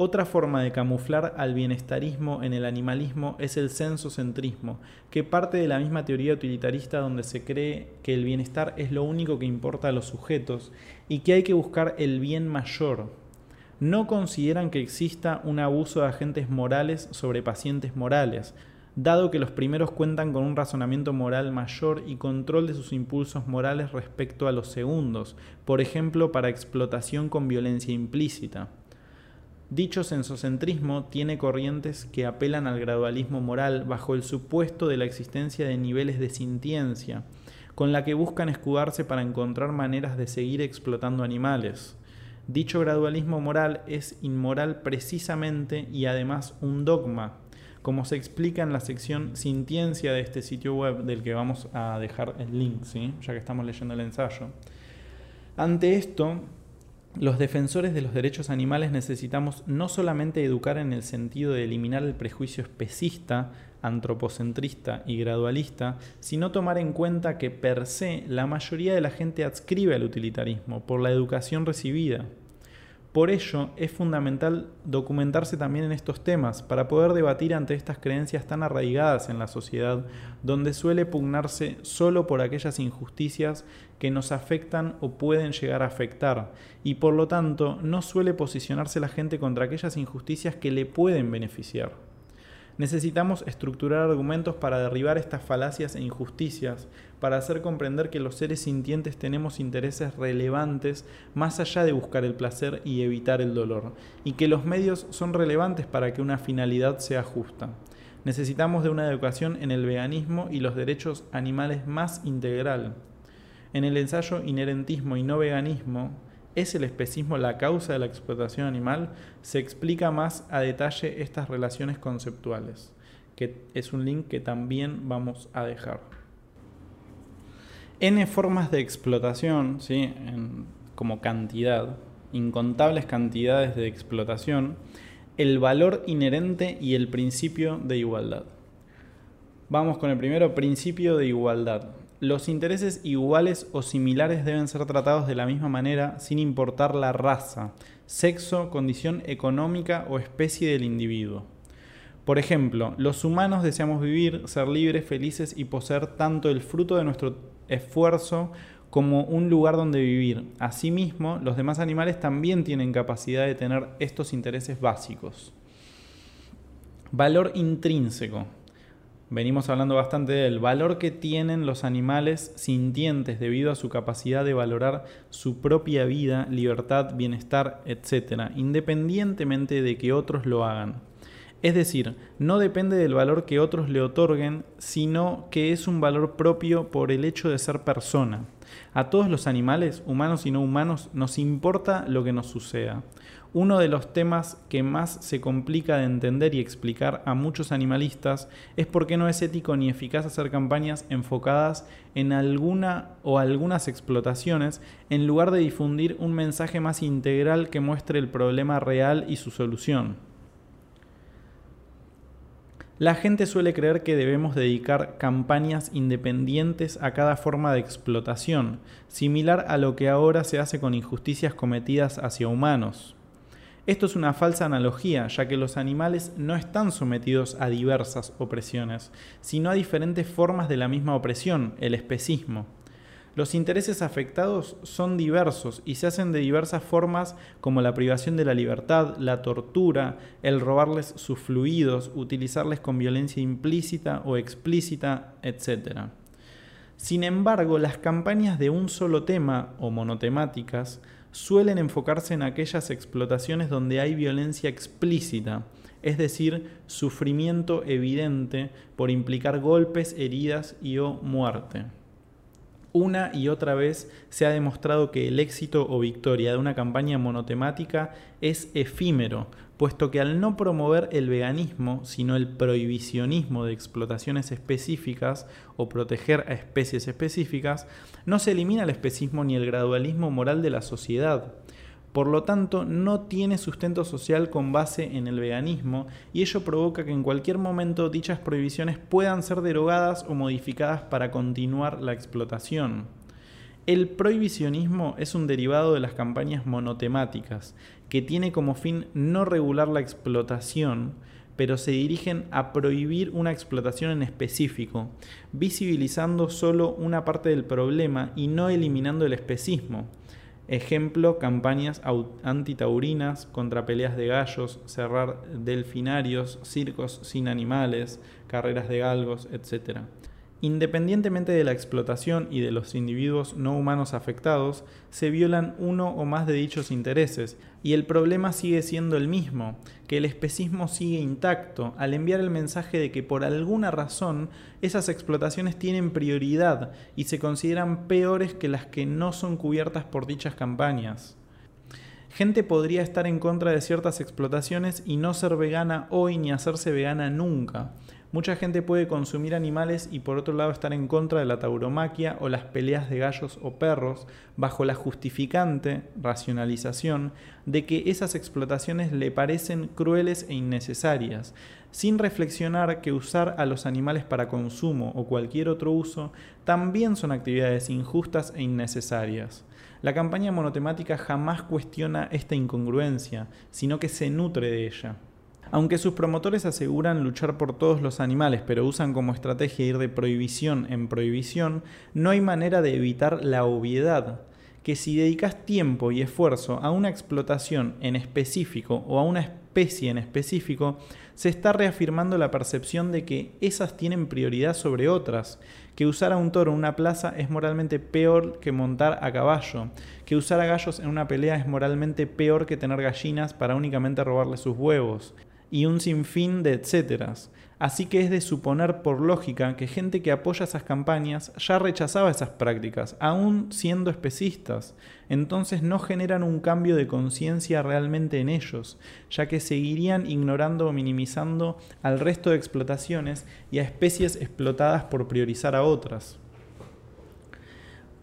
Otra forma de camuflar al bienestarismo en el animalismo es el sensocentrismo, que parte de la misma teoría utilitarista donde se cree que el bienestar es lo único que importa a los sujetos y que hay que buscar el bien mayor, no consideran que exista un abuso de agentes morales sobre pacientes morales, dado que los primeros cuentan con un razonamiento moral mayor y control de sus impulsos morales respecto a los segundos, por ejemplo para explotación con violencia implícita. Dicho sensocentrismo tiene corrientes que apelan al gradualismo moral bajo el supuesto de la existencia de niveles de sintiencia, con la que buscan escudarse para encontrar maneras de seguir explotando animales. Dicho gradualismo moral es inmoral precisamente y además un dogma, como se explica en la sección Sintiencia de este sitio web del que vamos a dejar el link, ¿sí? ya que estamos leyendo el ensayo. Ante esto, los defensores de los derechos animales necesitamos no solamente educar en el sentido de eliminar el prejuicio especista, antropocentrista y gradualista, sino tomar en cuenta que per se la mayoría de la gente adscribe al utilitarismo por la educación recibida. Por ello, es fundamental documentarse también en estos temas para poder debatir ante estas creencias tan arraigadas en la sociedad, donde suele pugnarse solo por aquellas injusticias que nos afectan o pueden llegar a afectar, y por lo tanto no suele posicionarse la gente contra aquellas injusticias que le pueden beneficiar. Necesitamos estructurar argumentos para derribar estas falacias e injusticias, para hacer comprender que los seres sintientes tenemos intereses relevantes más allá de buscar el placer y evitar el dolor, y que los medios son relevantes para que una finalidad sea justa. Necesitamos de una educación en el veganismo y los derechos animales más integral. En el ensayo Inherentismo y no veganismo, ¿Es el especismo la causa de la explotación animal? Se explica más a detalle estas relaciones conceptuales, que es un link que también vamos a dejar. N formas de explotación, ¿sí? como cantidad, incontables cantidades de explotación, el valor inherente y el principio de igualdad. Vamos con el primero, principio de igualdad. Los intereses iguales o similares deben ser tratados de la misma manera sin importar la raza, sexo, condición económica o especie del individuo. Por ejemplo, los humanos deseamos vivir, ser libres, felices y poseer tanto el fruto de nuestro esfuerzo como un lugar donde vivir. Asimismo, los demás animales también tienen capacidad de tener estos intereses básicos. Valor intrínseco. Venimos hablando bastante del valor que tienen los animales sintientes debido a su capacidad de valorar su propia vida, libertad, bienestar, etc., independientemente de que otros lo hagan. Es decir, no depende del valor que otros le otorguen, sino que es un valor propio por el hecho de ser persona. A todos los animales, humanos y no humanos, nos importa lo que nos suceda. Uno de los temas que más se complica de entender y explicar a muchos animalistas es por qué no es ético ni eficaz hacer campañas enfocadas en alguna o algunas explotaciones en lugar de difundir un mensaje más integral que muestre el problema real y su solución. La gente suele creer que debemos dedicar campañas independientes a cada forma de explotación, similar a lo que ahora se hace con injusticias cometidas hacia humanos. Esto es una falsa analogía, ya que los animales no están sometidos a diversas opresiones, sino a diferentes formas de la misma opresión, el especismo. Los intereses afectados son diversos y se hacen de diversas formas como la privación de la libertad, la tortura, el robarles sus fluidos, utilizarles con violencia implícita o explícita, etc. Sin embargo, las campañas de un solo tema o monotemáticas suelen enfocarse en aquellas explotaciones donde hay violencia explícita, es decir, sufrimiento evidente por implicar golpes, heridas y o muerte. Una y otra vez se ha demostrado que el éxito o victoria de una campaña monotemática es efímero, puesto que al no promover el veganismo, sino el prohibicionismo de explotaciones específicas o proteger a especies específicas, no se elimina el especismo ni el gradualismo moral de la sociedad. Por lo tanto, no tiene sustento social con base en el veganismo y ello provoca que en cualquier momento dichas prohibiciones puedan ser derogadas o modificadas para continuar la explotación. El prohibicionismo es un derivado de las campañas monotemáticas, que tiene como fin no regular la explotación, pero se dirigen a prohibir una explotación en específico, visibilizando solo una parte del problema y no eliminando el especismo. Ejemplo, campañas antitaurinas contra peleas de gallos, cerrar delfinarios, circos sin animales, carreras de galgos, etc. Independientemente de la explotación y de los individuos no humanos afectados, se violan uno o más de dichos intereses, y el problema sigue siendo el mismo, que el especismo sigue intacto al enviar el mensaje de que por alguna razón esas explotaciones tienen prioridad y se consideran peores que las que no son cubiertas por dichas campañas. Gente podría estar en contra de ciertas explotaciones y no ser vegana hoy ni hacerse vegana nunca. Mucha gente puede consumir animales y por otro lado estar en contra de la tauromaquia o las peleas de gallos o perros bajo la justificante racionalización de que esas explotaciones le parecen crueles e innecesarias, sin reflexionar que usar a los animales para consumo o cualquier otro uso también son actividades injustas e innecesarias. La campaña monotemática jamás cuestiona esta incongruencia, sino que se nutre de ella. Aunque sus promotores aseguran luchar por todos los animales, pero usan como estrategia ir de prohibición en prohibición, no hay manera de evitar la obviedad, que si dedicas tiempo y esfuerzo a una explotación en específico o a una especie en específico, se está reafirmando la percepción de que esas tienen prioridad sobre otras, que usar a un toro en una plaza es moralmente peor que montar a caballo, que usar a gallos en una pelea es moralmente peor que tener gallinas para únicamente robarle sus huevos, y un sinfín de etcéteras. Así que es de suponer por lógica que gente que apoya esas campañas ya rechazaba esas prácticas, aún siendo especistas. Entonces no generan un cambio de conciencia realmente en ellos, ya que seguirían ignorando o minimizando al resto de explotaciones y a especies explotadas por priorizar a otras.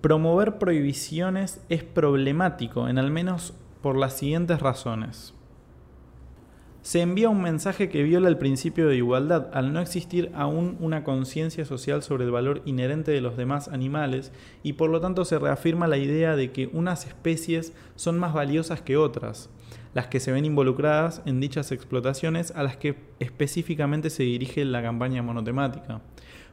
Promover prohibiciones es problemático en al menos por las siguientes razones. Se envía un mensaje que viola el principio de igualdad al no existir aún una conciencia social sobre el valor inherente de los demás animales y por lo tanto se reafirma la idea de que unas especies son más valiosas que otras, las que se ven involucradas en dichas explotaciones a las que específicamente se dirige la campaña monotemática.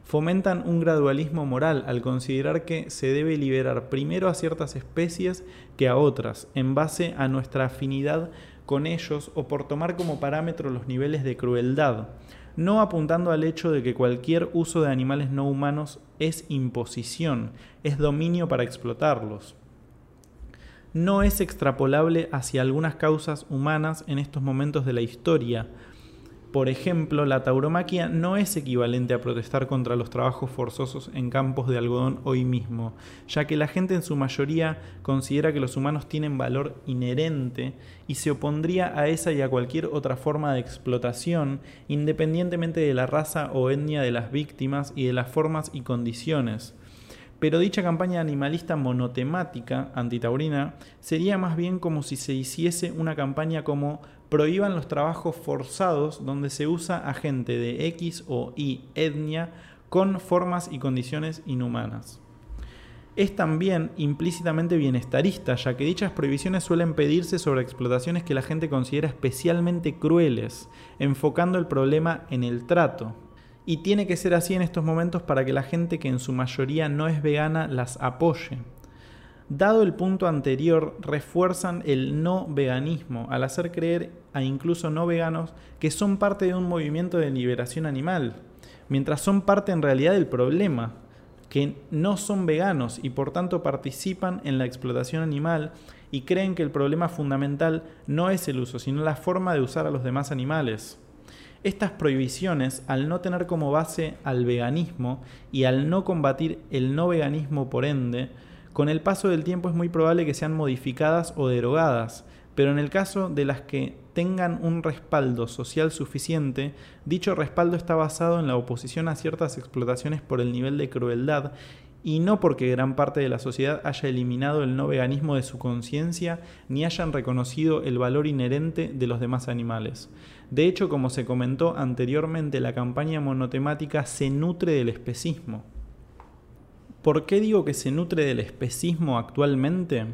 Fomentan un gradualismo moral al considerar que se debe liberar primero a ciertas especies que a otras, en base a nuestra afinidad con ellos o por tomar como parámetro los niveles de crueldad, no apuntando al hecho de que cualquier uso de animales no humanos es imposición, es dominio para explotarlos. No es extrapolable hacia algunas causas humanas en estos momentos de la historia, por ejemplo, la tauromaquia no es equivalente a protestar contra los trabajos forzosos en campos de algodón hoy mismo, ya que la gente en su mayoría considera que los humanos tienen valor inherente y se opondría a esa y a cualquier otra forma de explotación, independientemente de la raza o etnia de las víctimas y de las formas y condiciones. Pero dicha campaña animalista monotemática antitaurina sería más bien como si se hiciese una campaña como prohíban los trabajos forzados donde se usa a gente de X o Y etnia con formas y condiciones inhumanas. Es también implícitamente bienestarista, ya que dichas prohibiciones suelen pedirse sobre explotaciones que la gente considera especialmente crueles, enfocando el problema en el trato, y tiene que ser así en estos momentos para que la gente que en su mayoría no es vegana las apoye. Dado el punto anterior, refuerzan el no veganismo al hacer creer a incluso no veganos que son parte de un movimiento de liberación animal, mientras son parte en realidad del problema, que no son veganos y por tanto participan en la explotación animal y creen que el problema fundamental no es el uso, sino la forma de usar a los demás animales. Estas prohibiciones, al no tener como base al veganismo y al no combatir el no veganismo por ende, con el paso del tiempo es muy probable que sean modificadas o derogadas, pero en el caso de las que tengan un respaldo social suficiente, dicho respaldo está basado en la oposición a ciertas explotaciones por el nivel de crueldad y no porque gran parte de la sociedad haya eliminado el no veganismo de su conciencia ni hayan reconocido el valor inherente de los demás animales. De hecho, como se comentó anteriormente, la campaña monotemática se nutre del especismo. ¿Por qué digo que se nutre del especismo actualmente?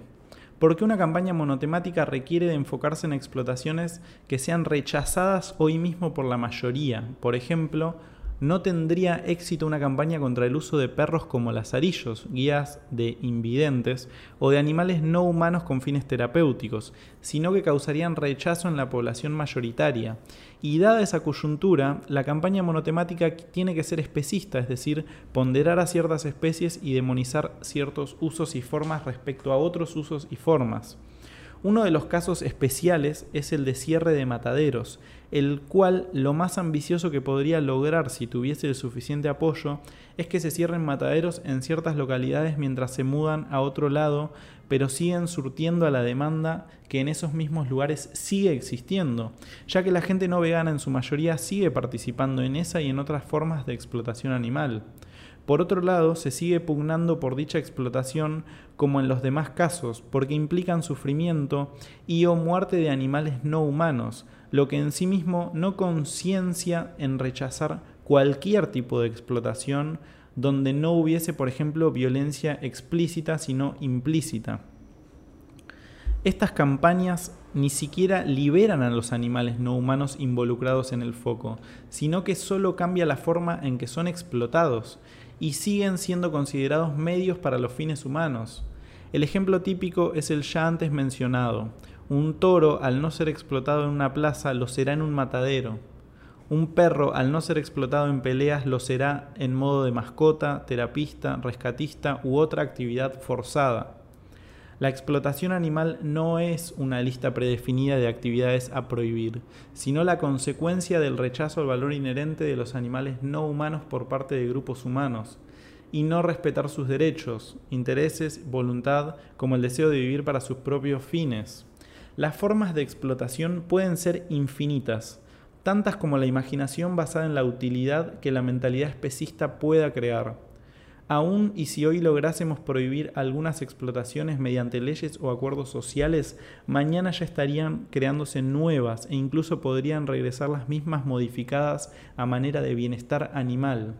Porque una campaña monotemática requiere de enfocarse en explotaciones que sean rechazadas hoy mismo por la mayoría. Por ejemplo, no tendría éxito una campaña contra el uso de perros como lazarillos, guías de invidentes o de animales no humanos con fines terapéuticos, sino que causarían rechazo en la población mayoritaria. Y dada esa coyuntura, la campaña monotemática tiene que ser especista, es decir, ponderar a ciertas especies y demonizar ciertos usos y formas respecto a otros usos y formas. Uno de los casos especiales es el de cierre de mataderos, el cual lo más ambicioso que podría lograr si tuviese el suficiente apoyo es que se cierren mataderos en ciertas localidades mientras se mudan a otro lado, pero siguen surtiendo a la demanda que en esos mismos lugares sigue existiendo, ya que la gente no vegana en su mayoría sigue participando en esa y en otras formas de explotación animal. Por otro lado, se sigue pugnando por dicha explotación como en los demás casos, porque implican sufrimiento y o muerte de animales no humanos, lo que en sí mismo no conciencia en rechazar cualquier tipo de explotación donde no hubiese, por ejemplo, violencia explícita, sino implícita. Estas campañas ni siquiera liberan a los animales no humanos involucrados en el foco, sino que solo cambia la forma en que son explotados y siguen siendo considerados medios para los fines humanos. El ejemplo típico es el ya antes mencionado. Un toro, al no ser explotado en una plaza, lo será en un matadero. Un perro, al no ser explotado en peleas, lo será en modo de mascota, terapista, rescatista u otra actividad forzada. La explotación animal no es una lista predefinida de actividades a prohibir, sino la consecuencia del rechazo al valor inherente de los animales no humanos por parte de grupos humanos, y no respetar sus derechos, intereses, voluntad, como el deseo de vivir para sus propios fines. Las formas de explotación pueden ser infinitas, tantas como la imaginación basada en la utilidad que la mentalidad especista pueda crear. Aún y si hoy lográsemos prohibir algunas explotaciones mediante leyes o acuerdos sociales, mañana ya estarían creándose nuevas e incluso podrían regresar las mismas modificadas a manera de bienestar animal.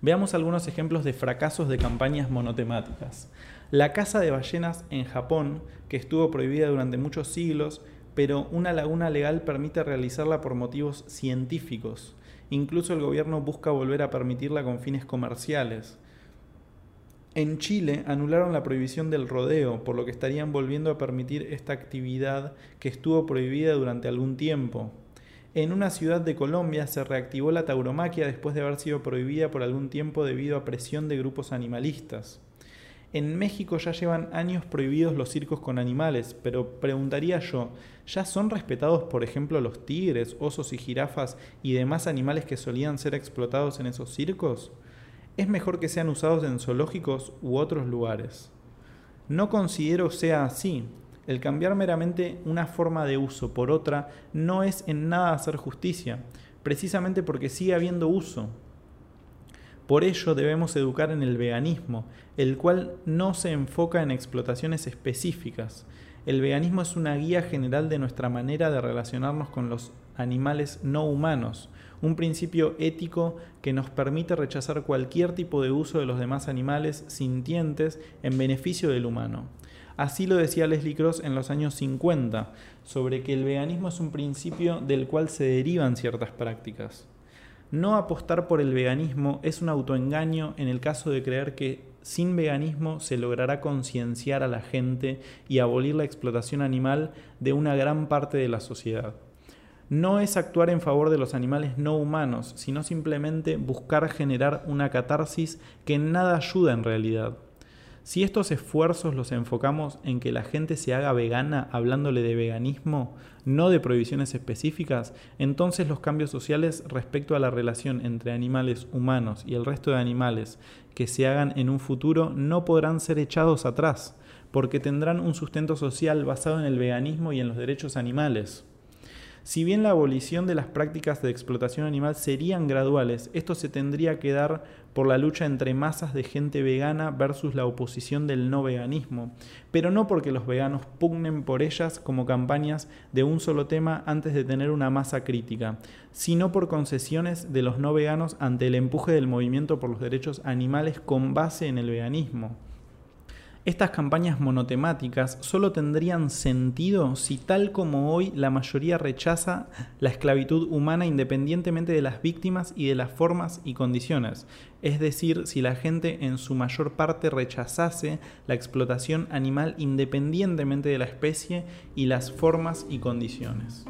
Veamos algunos ejemplos de fracasos de campañas monotemáticas. La caza de ballenas en Japón, que estuvo prohibida durante muchos siglos, pero una laguna legal permite realizarla por motivos científicos. Incluso el gobierno busca volver a permitirla con fines comerciales. En Chile anularon la prohibición del rodeo, por lo que estarían volviendo a permitir esta actividad que estuvo prohibida durante algún tiempo. En una ciudad de Colombia se reactivó la tauromaquia después de haber sido prohibida por algún tiempo debido a presión de grupos animalistas. En México ya llevan años prohibidos los circos con animales, pero preguntaría yo, ¿ya son respetados por ejemplo los tigres, osos y jirafas y demás animales que solían ser explotados en esos circos? Es mejor que sean usados en zoológicos u otros lugares. No considero sea así. El cambiar meramente una forma de uso por otra no es en nada hacer justicia, precisamente porque sigue habiendo uso, por ello debemos educar en el veganismo, el cual no se enfoca en explotaciones específicas. El veganismo es una guía general de nuestra manera de relacionarnos con los animales no humanos, un principio ético que nos permite rechazar cualquier tipo de uso de los demás animales sintientes en beneficio del humano. Así lo decía Leslie Cross en los años 50, sobre que el veganismo es un principio del cual se derivan ciertas prácticas. No apostar por el veganismo es un autoengaño en el caso de creer que sin veganismo se logrará concienciar a la gente y abolir la explotación animal de una gran parte de la sociedad. No es actuar en favor de los animales no humanos, sino simplemente buscar generar una catarsis que nada ayuda en realidad. Si estos esfuerzos los enfocamos en que la gente se haga vegana hablándole de veganismo, no de prohibiciones específicas, entonces los cambios sociales respecto a la relación entre animales humanos y el resto de animales que se hagan en un futuro no podrán ser echados atrás, porque tendrán un sustento social basado en el veganismo y en los derechos animales. Si bien la abolición de las prácticas de explotación animal serían graduales, esto se tendría que dar por la lucha entre masas de gente vegana versus la oposición del no veganismo, pero no porque los veganos pugnen por ellas como campañas de un solo tema antes de tener una masa crítica, sino por concesiones de los no veganos ante el empuje del movimiento por los derechos animales con base en el veganismo. Estas campañas monotemáticas solo tendrían sentido si tal como hoy la mayoría rechaza la esclavitud humana independientemente de las víctimas y de las formas y condiciones, es decir, si la gente en su mayor parte rechazase la explotación animal independientemente de la especie y las formas y condiciones.